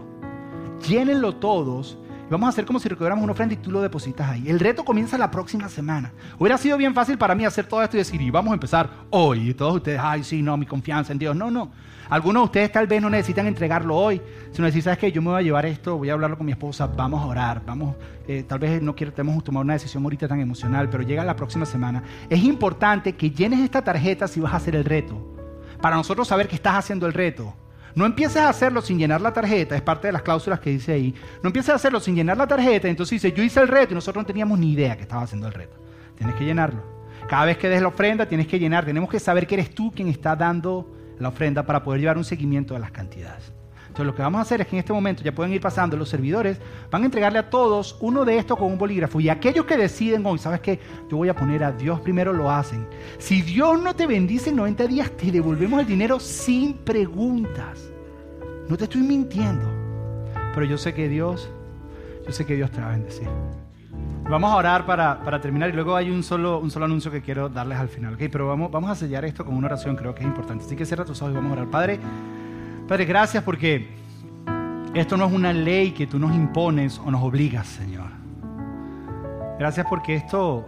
Speaker 1: Llénenlo todos. Vamos a hacer como si recogiéramos una ofrenda y tú lo depositas ahí. El reto comienza la próxima semana. Hubiera sido bien fácil para mí hacer todo esto y decir, y vamos a empezar hoy. Y todos ustedes, ay, sí, no, mi confianza en Dios. No, no. Algunos de ustedes tal vez no necesitan entregarlo hoy, sino decir, ¿sabes qué? Yo me voy a llevar esto, voy a hablarlo con mi esposa, vamos a orar, vamos, eh, tal vez no queremos tomar una decisión ahorita tan emocional, pero llega la próxima semana. Es importante que llenes esta tarjeta si vas a hacer el reto, para nosotros saber que estás haciendo el reto. No empieces a hacerlo sin llenar la tarjeta, es parte de las cláusulas que dice ahí. No empieces a hacerlo sin llenar la tarjeta, entonces dice, yo hice el reto y nosotros no teníamos ni idea que estaba haciendo el reto. Tienes que llenarlo. Cada vez que des la ofrenda, tienes que llenar. Tenemos que saber que eres tú quien está dando la ofrenda para poder llevar un seguimiento de las cantidades. Entonces lo que vamos a hacer es que en este momento ya pueden ir pasando los servidores, van a entregarle a todos uno de estos con un bolígrafo y aquellos que deciden hoy, ¿sabes qué? Yo voy a poner a Dios primero, lo hacen. Si Dios no te bendice en 90 días, te devolvemos el dinero sin preguntas. No te estoy mintiendo, pero yo sé que Dios, yo sé que Dios te va a bendecir. Vamos a orar para, para, terminar y luego hay un solo, un solo anuncio que quiero darles al final, ¿ok? Pero vamos, vamos a sellar esto con una oración, creo que es importante. Así que cierra tus ojos y vamos a orar. Padre, Padre, gracias porque esto no es una ley que tú nos impones o nos obligas, Señor. Gracias porque esto,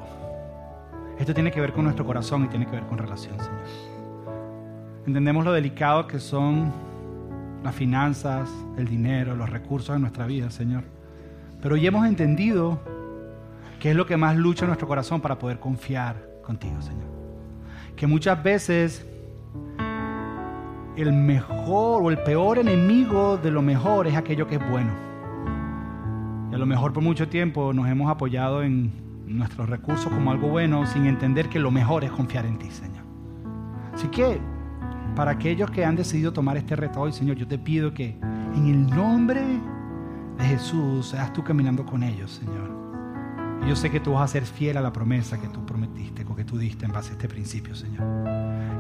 Speaker 1: esto tiene que ver con nuestro corazón y tiene que ver con relación, Señor. Entendemos lo delicado que son las finanzas, el dinero, los recursos en nuestra vida, Señor. Pero hoy hemos entendido ¿Qué es lo que más lucha en nuestro corazón para poder confiar contigo, Señor? Que muchas veces el mejor o el peor enemigo de lo mejor es aquello que es bueno. Y a lo mejor por mucho tiempo nos hemos apoyado en nuestros recursos como algo bueno sin entender que lo mejor es confiar en ti, Señor. Así que para aquellos que han decidido tomar este reto hoy, Señor, yo te pido que en el nombre de Jesús seas tú caminando con ellos, Señor yo sé que tú vas a ser fiel a la promesa que tú prometiste, que tú diste en base a este principio, Señor.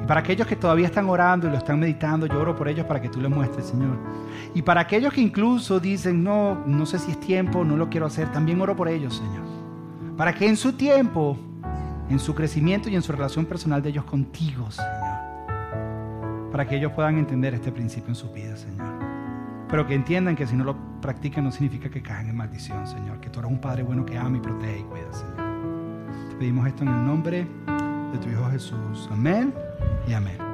Speaker 1: Y para aquellos que todavía están orando y lo están meditando, yo oro por ellos para que tú les muestres, Señor. Y para aquellos que incluso dicen, no, no sé si es tiempo, no lo quiero hacer, también oro por ellos, Señor. Para que en su tiempo, en su crecimiento y en su relación personal de ellos contigo, Señor. Para que ellos puedan entender este principio en sus vidas, Señor pero que entiendan que si no lo practican no significa que caigan en maldición, Señor, que tú eres un Padre bueno que ama y protege y cuida, Señor. Te pedimos esto en el nombre de tu Hijo Jesús. Amén y amén.